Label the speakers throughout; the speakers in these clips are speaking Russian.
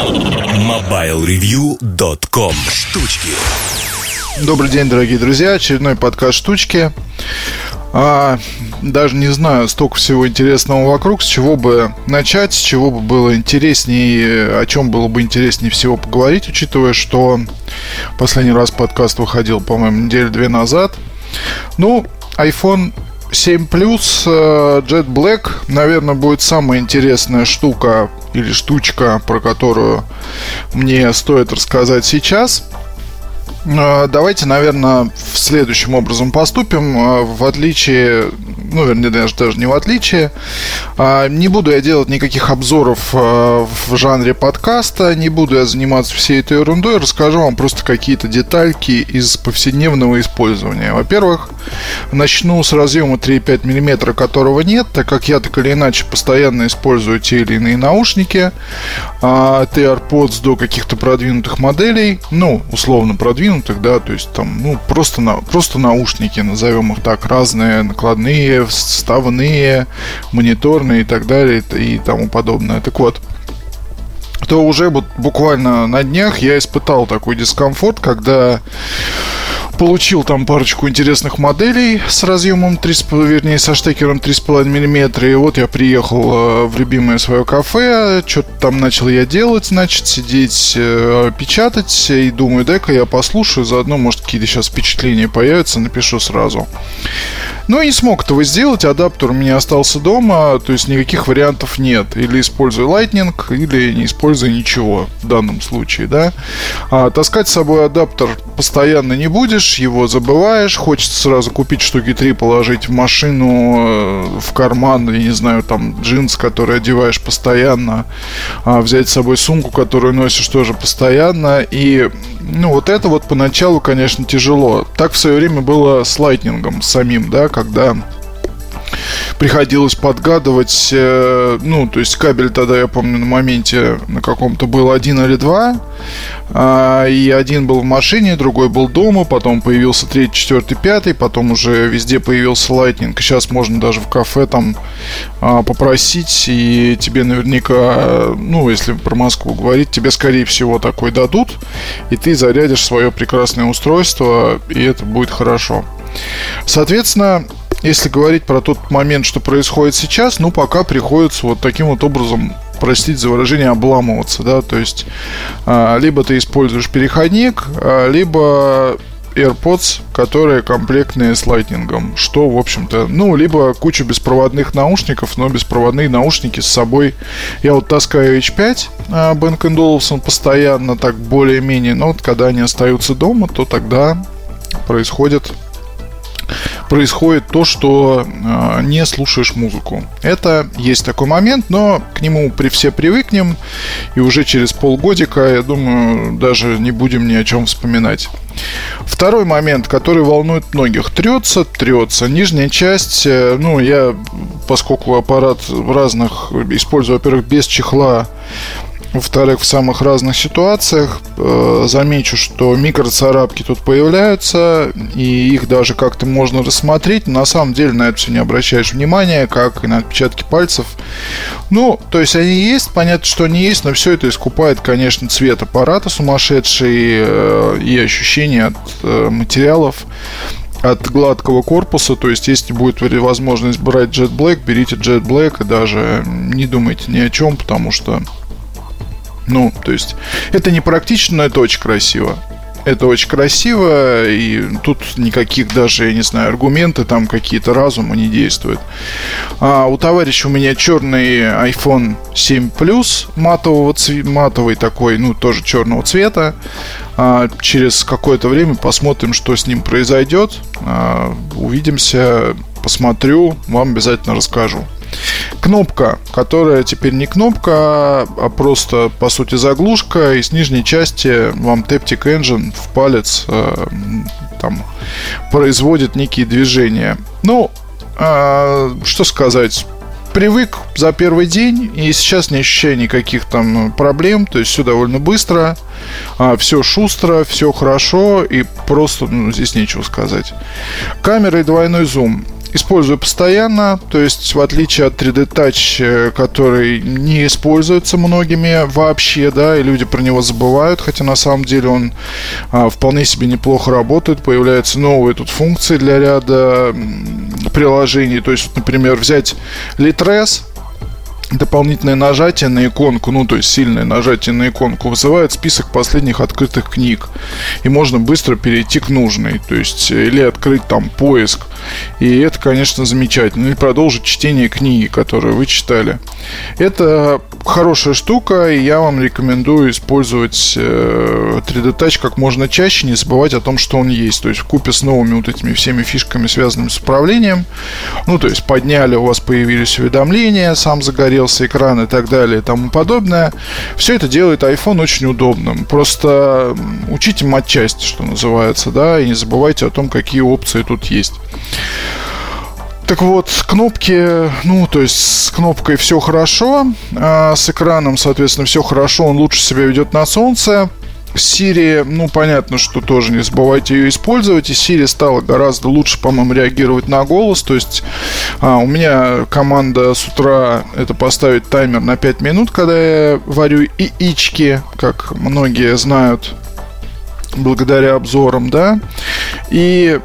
Speaker 1: MobileReview.com Штучки
Speaker 2: Добрый день, дорогие друзья. Очередной подкаст «Штучки». А, даже не знаю, столько всего интересного вокруг, с чего бы начать, с чего бы было интереснее, о чем было бы интереснее всего поговорить, учитывая, что последний раз подкаст выходил, по-моему, неделю две назад. Ну, iPhone 7 Plus э, Jet Black, наверное, будет самая интересная штука или штучка, про которую мне стоит рассказать сейчас. Э, давайте, наверное, в следующем образом поступим. Э, в отличие, ну, вернее, даже, даже не в отличие, э, не буду я делать никаких обзоров в жанре подкаста, не буду я заниматься всей этой ерундой, расскажу вам просто какие-то детальки из повседневного использования. Во-первых, начну с разъема 3,5 мм, которого нет, так как я так или иначе постоянно использую те или иные наушники, от AirPods до каких-то продвинутых моделей, ну, условно продвинутых, да, то есть там, ну, просто, на, просто наушники, назовем их так, разные, накладные, вставные, мониторные и так далее и тому подобное. Так вот, то уже вот буквально на днях я испытал такой дискомфорт, когда Получил там парочку интересных моделей с разъемом 3, вернее, со штекером 3,5 мм. И вот я приехал э, в любимое свое кафе, что-то там начал я делать, значит, сидеть, э, печатать. И думаю, дай-ка я послушаю, заодно, может, какие-то сейчас впечатления появятся, напишу сразу. Ну, и не смог этого сделать, адаптер у меня остался дома, то есть никаких вариантов нет. Или использую Lightning, или не использую ничего в данном случае, да. А, таскать с собой адаптер постоянно не будешь, его забываешь, хочется сразу купить штуки три, положить в машину, э, в карман, я не знаю, там джинс, который одеваешь постоянно, а, взять с собой сумку, которую носишь тоже постоянно. И, ну, вот это вот поначалу, конечно, тяжело. Так в свое время было с лайтнингом самим, да, когда приходилось подгадывать, э, ну, то есть кабель тогда, я помню, на моменте на каком-то был один или два, э, и один был в машине, другой был дома, потом появился третий, четвертый, пятый, потом уже везде появился Lightning, сейчас можно даже в кафе там э, попросить, и тебе наверняка, ну, если про Москву говорить, тебе, скорее всего, такой дадут, и ты зарядишь свое прекрасное устройство, и это будет хорошо. Соответственно, если говорить про тот момент, что происходит сейчас, ну, пока приходится вот таким вот образом простить за выражение, обламываться, да, то есть а, либо ты используешь переходник, а, либо AirPods, которые комплектные с лайтнингом, что, в общем-то, ну, либо куча беспроводных наушников, но беспроводные наушники с собой. Я вот таскаю H5 а, Bang Olufsen постоянно, так более-менее, но вот когда они остаются дома, то тогда происходит происходит то, что э, не слушаешь музыку. Это есть такой момент, но к нему при все привыкнем, и уже через полгодика, я думаю, даже не будем ни о чем вспоминать. Второй момент, который волнует многих. Трется, трется. Нижняя часть, э, ну, я, поскольку аппарат разных, использую, во-первых, без чехла, во-вторых, в самых разных ситуациях э, замечу, что микроцарапки тут появляются, и их даже как-то можно рассмотреть. На самом деле на это все не обращаешь внимания, как и на отпечатки пальцев. Ну, то есть они есть, понятно, что они есть, но все это искупает, конечно, цвет аппарата сумасшедший э, и ощущение от э, материалов от гладкого корпуса, то есть если будет возможность брать Jet Black, берите Jet Black и даже не думайте ни о чем, потому что ну, то есть, это не практично, но это очень красиво. Это очень красиво, и тут никаких даже, я не знаю, аргументы там какие-то разума не действуют. А, у товарища у меня черный iPhone 7 Plus матового цве- матовый такой, ну, тоже черного цвета. А, через какое-то время посмотрим, что с ним произойдет. А, увидимся, посмотрю, вам обязательно расскажу. Кнопка, которая теперь не кнопка, а просто, по сути, заглушка. И с нижней части вам Taptic Engine в палец э, там производит некие движения. Ну, э, что сказать привык за первый день, и сейчас не ощущаю никаких там проблем, то есть все довольно быстро, а, все шустро, все хорошо, и просто ну, здесь нечего сказать. Камера и двойной зум. Использую постоянно, то есть в отличие от 3D Touch, э, который не используется многими вообще, да, и люди про него забывают, хотя на самом деле он а, вполне себе неплохо работает, появляются новые тут функции для ряда приложений, то есть, например, взять Litres, дополнительное нажатие на иконку, ну то есть сильное нажатие на иконку вызывает список последних открытых книг. И можно быстро перейти к нужной. То есть э, или открыть там поиск. И это, конечно, замечательно. Или продолжить чтение книги, которую вы читали. Это хорошая штука, и я вам рекомендую использовать 3D Touch как можно чаще, не забывать о том, что он есть. То есть в купе с новыми вот этими всеми фишками, связанными с управлением. Ну, то есть подняли, у вас появились уведомления, сам загорелся экран и так далее и тому подобное. Все это делает iPhone очень удобным. Просто учите матчасть, что называется, да, и не забывайте о том, какие опции тут есть. Так вот, кнопки, ну, то есть с кнопкой все хорошо, а с экраном, соответственно, все хорошо, он лучше себя ведет на солнце. Siri, ну, понятно, что тоже не забывайте ее использовать. И Siri стала гораздо лучше, по-моему, реагировать на голос. То есть а, у меня команда с утра это поставить таймер на 5 минут, когда я варю яички, как многие знают, благодаря обзорам, да. И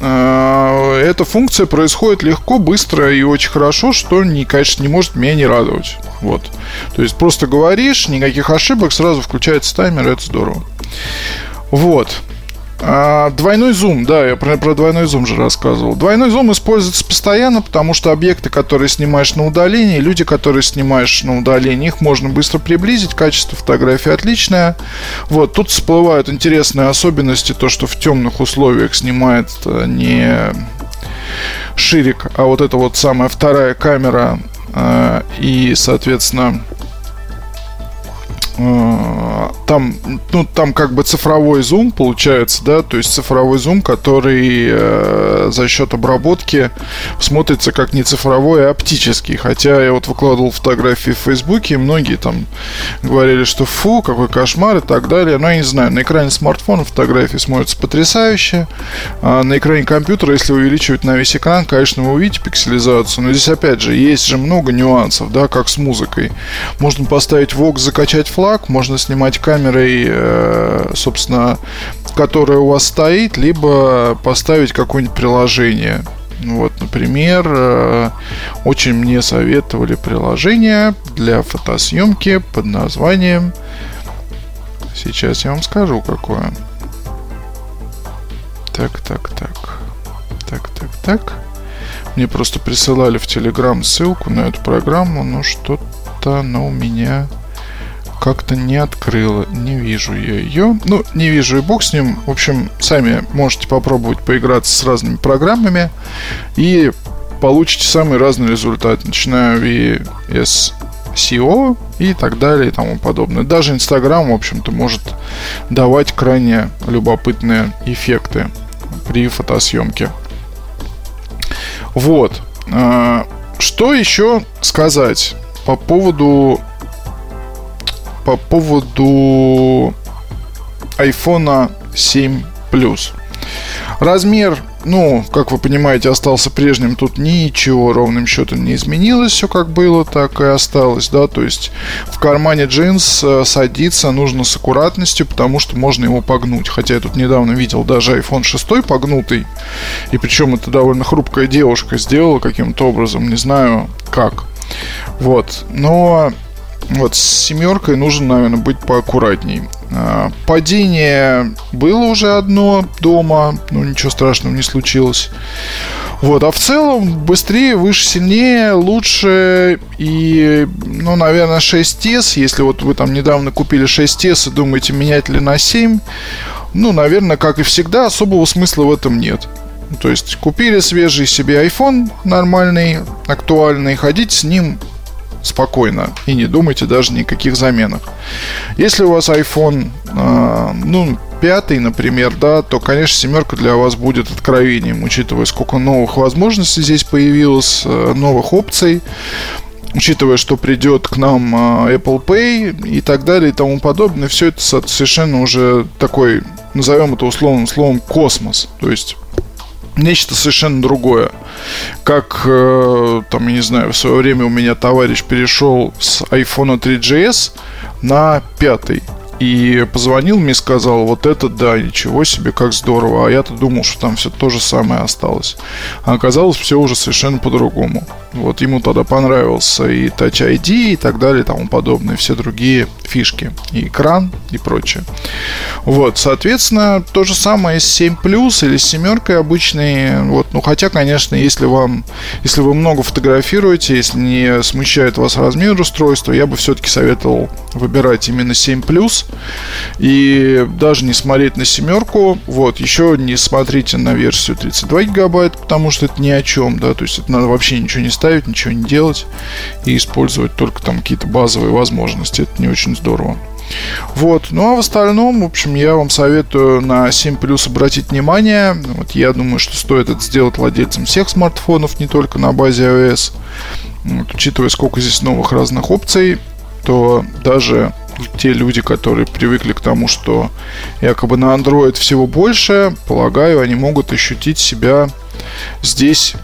Speaker 2: эта функция происходит легко, быстро и очень хорошо, что, не, конечно, не может меня не радовать. Вот. То есть просто говоришь, никаких ошибок, сразу включается таймер, это здорово. Вот. А, двойной зум, да, я про, про двойной зум же рассказывал. Двойной зум используется постоянно, потому что объекты, которые снимаешь на удалении, люди, которые снимаешь на удалении, их можно быстро приблизить, качество фотографии отличное. Вот, тут всплывают интересные особенности, то, что в темных условиях снимает э, не ширик, а вот эта вот самая вторая камера э, и, соответственно, там, ну, там как бы цифровой зум получается, да, то есть цифровой зум, который э, за счет обработки смотрится как не цифровой, а оптический. Хотя я вот выкладывал фотографии в Фейсбуке, и многие там говорили, что фу, какой кошмар и так далее. Но я не знаю, на экране смартфона фотографии смотрятся потрясающе. А на экране компьютера, если увеличивать на весь экран, конечно, вы увидите пикселизацию. Но здесь, опять же, есть же много нюансов, да, как с музыкой. Можно поставить вок, закачать флаг, флаг можно снимать камерой, э, собственно, которая у вас стоит, либо поставить какое-нибудь приложение. Вот, например, э, очень мне советовали приложение для фотосъемки под названием... Сейчас я вам скажу, какое. Так, так, так. Так, так, так. Мне просто присылали в Телеграм ссылку на эту программу, но что-то она у меня как-то не открыла. Не вижу я ее. Ну, не вижу и бог с ним. В общем, сами можете попробовать поиграться с разными программами и получите самый разный результат, начиная VS SEO и так далее и тому подобное. Даже Инстаграм, в общем-то, может давать крайне любопытные эффекты при фотосъемке. Вот. А, что еще сказать по поводу по поводу iPhone 7 Plus. Размер, ну, как вы понимаете, остался прежним. Тут ничего ровным счетом не изменилось. Все как было, так и осталось, да. То есть в кармане джинс э, садиться нужно с аккуратностью, потому что можно его погнуть. Хотя я тут недавно видел даже iPhone 6 погнутый. И причем это довольно хрупкая девушка сделала каким-то образом. Не знаю как. Вот. Но вот с семеркой нужно, наверное, быть поаккуратней. А, падение было уже одно дома, но ничего страшного не случилось. Вот, а в целом быстрее, выше, сильнее, лучше и, ну, наверное, 6S, если вот вы там недавно купили 6S и думаете, менять ли на 7, ну, наверное, как и всегда, особого смысла в этом нет. То есть купили свежий себе iPhone нормальный, актуальный, ходить с ним спокойно и не думайте даже никаких заменах. Если у вас iPhone, э, ну, пятый, например, да, то, конечно, семерка для вас будет откровением, учитывая, сколько новых возможностей здесь появилось, э, новых опций, учитывая, что придет к нам э, Apple Pay и так далее и тому подобное, все это совершенно уже такой, назовем это условным словом, космос. То есть нечто совершенно другое. Как, э, там, я не знаю, в свое время у меня товарищ перешел с iPhone 3GS на пятый. И позвонил мне и сказал, вот это да, ничего себе, как здорово. А я-то думал, что там все то же самое осталось. А оказалось, все уже совершенно по-другому. Вот ему тогда понравился и Touch ID и так далее, и тому подобное, все другие фишки. И экран, и прочее. Вот, соответственно, то же самое с 7 Plus или с семеркой обычной. Вот, ну, хотя, конечно, если вам, если вы много фотографируете, если не смущает вас размер устройства, я бы все-таки советовал выбирать именно 7 Plus и даже не смотреть на семерку. Вот, еще не смотрите на версию 32 гигабайт, потому что это ни о чем, да, то есть это надо вообще ничего не ставить, ничего не делать и использовать только там какие-то базовые возможности. Это не очень здорово. Вот. Ну а в остальном, в общем, я вам советую на 7 Plus обратить внимание. Вот я думаю, что стоит это сделать владельцам всех смартфонов, не только на базе iOS. Вот, учитывая, сколько здесь новых разных опций, то даже те люди, которые привыкли к тому, что якобы на Android всего больше, полагаю, они могут ощутить себя здесь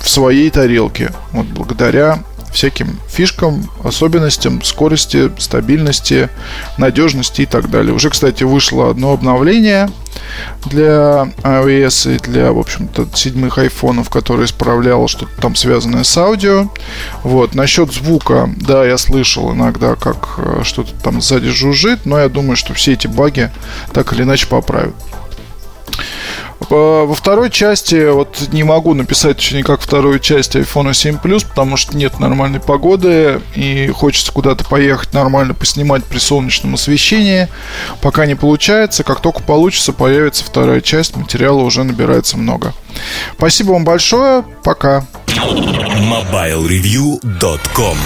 Speaker 2: в своей тарелке. Вот благодаря всяким фишкам, особенностям, скорости, стабильности, надежности и так далее. Уже, кстати, вышло одно обновление для iOS и для, в общем-то, седьмых айфонов, которое исправляло что-то там связанное с аудио. Вот. Насчет звука, да, я слышал иногда, как э, что-то там сзади жужжит, но я думаю, что все эти баги так или иначе поправят. Во второй части, вот не могу написать еще никак вторую часть iPhone 7 Plus, потому что нет нормальной погоды и хочется куда-то поехать нормально поснимать при солнечном освещении. Пока не получается, как только получится, появится вторая часть, материала уже набирается много. Спасибо вам большое, пока.
Speaker 1: MobileReview.com